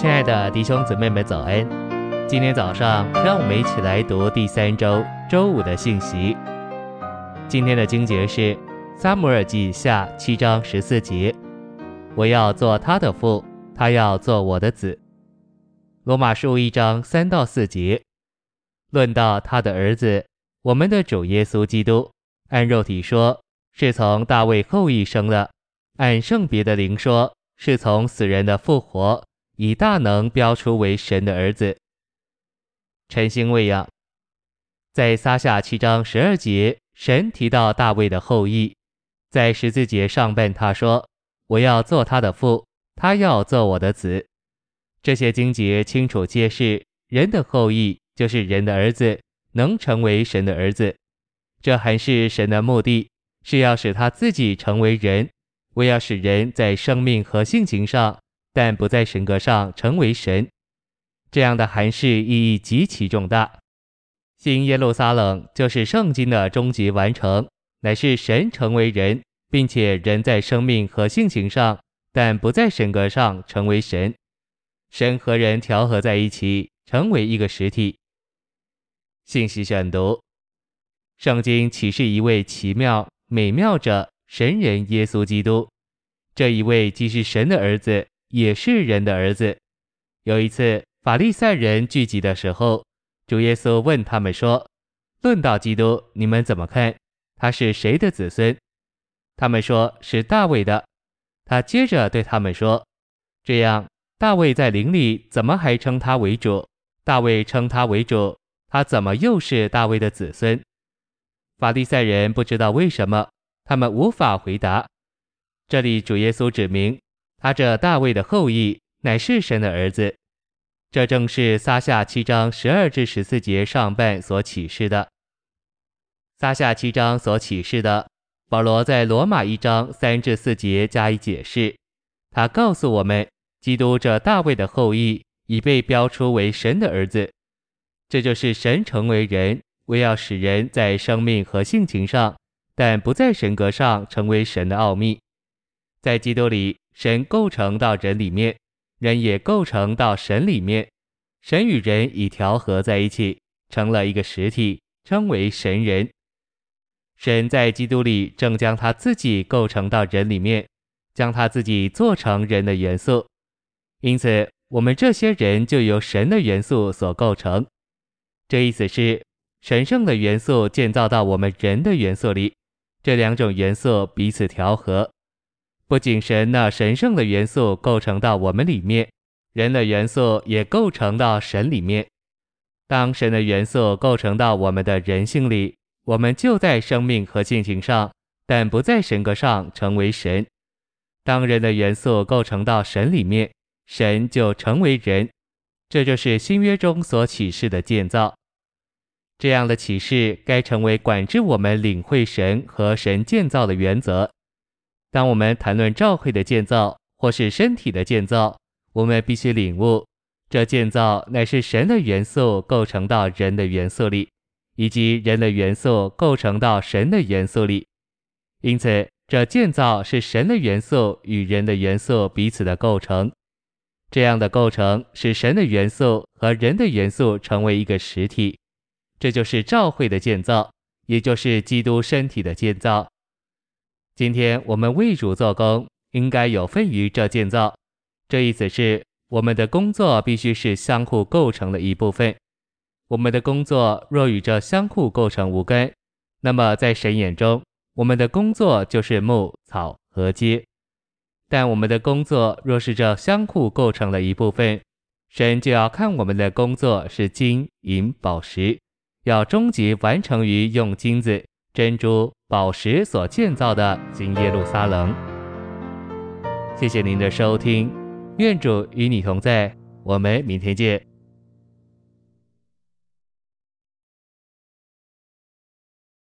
亲爱的弟兄姊妹们，早安！今天早上，让我们一起来读第三周周五的信息。今天的经节是《撒母耳记下》七章十四节：“我要做他的父，他要做我的子。”罗马书一章三到四节，论到他的儿子，我们的主耶稣基督，按肉体说，是从大卫后裔生的；按圣别的灵说，是从死人的复活，以大能标出为神的儿子。晨星喂养，在撒下七章十二节，神提到大卫的后裔，在十字节上半他说：“我要做他的父，他要做我的子。”这些经节清楚揭示，人的后裔就是人的儿子，能成为神的儿子。这还是神的目的，是要使他自己成为人，为要使人在生命和性情上，但不在神格上成为神。这样的含示意义极其重大。新耶路撒冷就是圣经的终极完成，乃是神成为人，并且人在生命和性情上，但不在神格上成为神。神和人调和在一起，成为一个实体。信息选读：圣经启示一位奇妙美妙者神人耶稣基督，这一位既是神的儿子，也是人的儿子。有一次，法利赛人聚集的时候，主耶稣问他们说：“论到基督，你们怎么看？他是谁的子孙？”他们说是大卫的。他接着对他们说：“这样。”大卫在灵里怎么还称他为主？大卫称他为主，他怎么又是大卫的子孙？法利赛人不知道为什么，他们无法回答。这里主耶稣指明，他这大卫的后裔乃是神的儿子。这正是撒下七章十二至十四节上半所启示的。撒下七章所启示的，保罗在罗马一章三至四节加以解释。他告诉我们。基督这大卫的后裔已被标出为神的儿子，这就是神成为人，为要使人在生命和性情上，但不在神格上成为神的奥秘。在基督里，神构成到人里面，人也构成到神里面，神与人已调和在一起，成了一个实体，称为神人。神在基督里正将他自己构成到人里面，将他自己做成人的元素。因此，我们这些人就由神的元素所构成。这意思是，神圣的元素建造到我们人的元素里，这两种元素彼此调和。不仅神那神圣的元素构成到我们里面，人的元素也构成到神里面。当神的元素构成到我们的人性里，我们就在生命和性情上，但不在神格上成为神。当人的元素构成到神里面，神就成为人，这就是新约中所启示的建造。这样的启示该成为管制我们领会神和神建造的原则。当我们谈论教会的建造或是身体的建造，我们必须领悟，这建造乃是神的元素构成到人的元素里，以及人的元素构成到神的元素里。因此，这建造是神的元素与人的元素彼此的构成。这样的构成使神的元素和人的元素成为一个实体，这就是教会的建造，也就是基督身体的建造。今天我们为主做工，应该有份于这建造。这意思是，我们的工作必须是相互构成的一部分。我们的工作若与这相互构成无干，那么在神眼中，我们的工作就是木草和秸。但我们的工作若是这相互构成的一部分，神就要看我们的工作是金银宝石，要终极完成于用金子、珍珠、宝石所建造的新耶路撒冷。谢谢您的收听，愿主与你同在，我们明天见。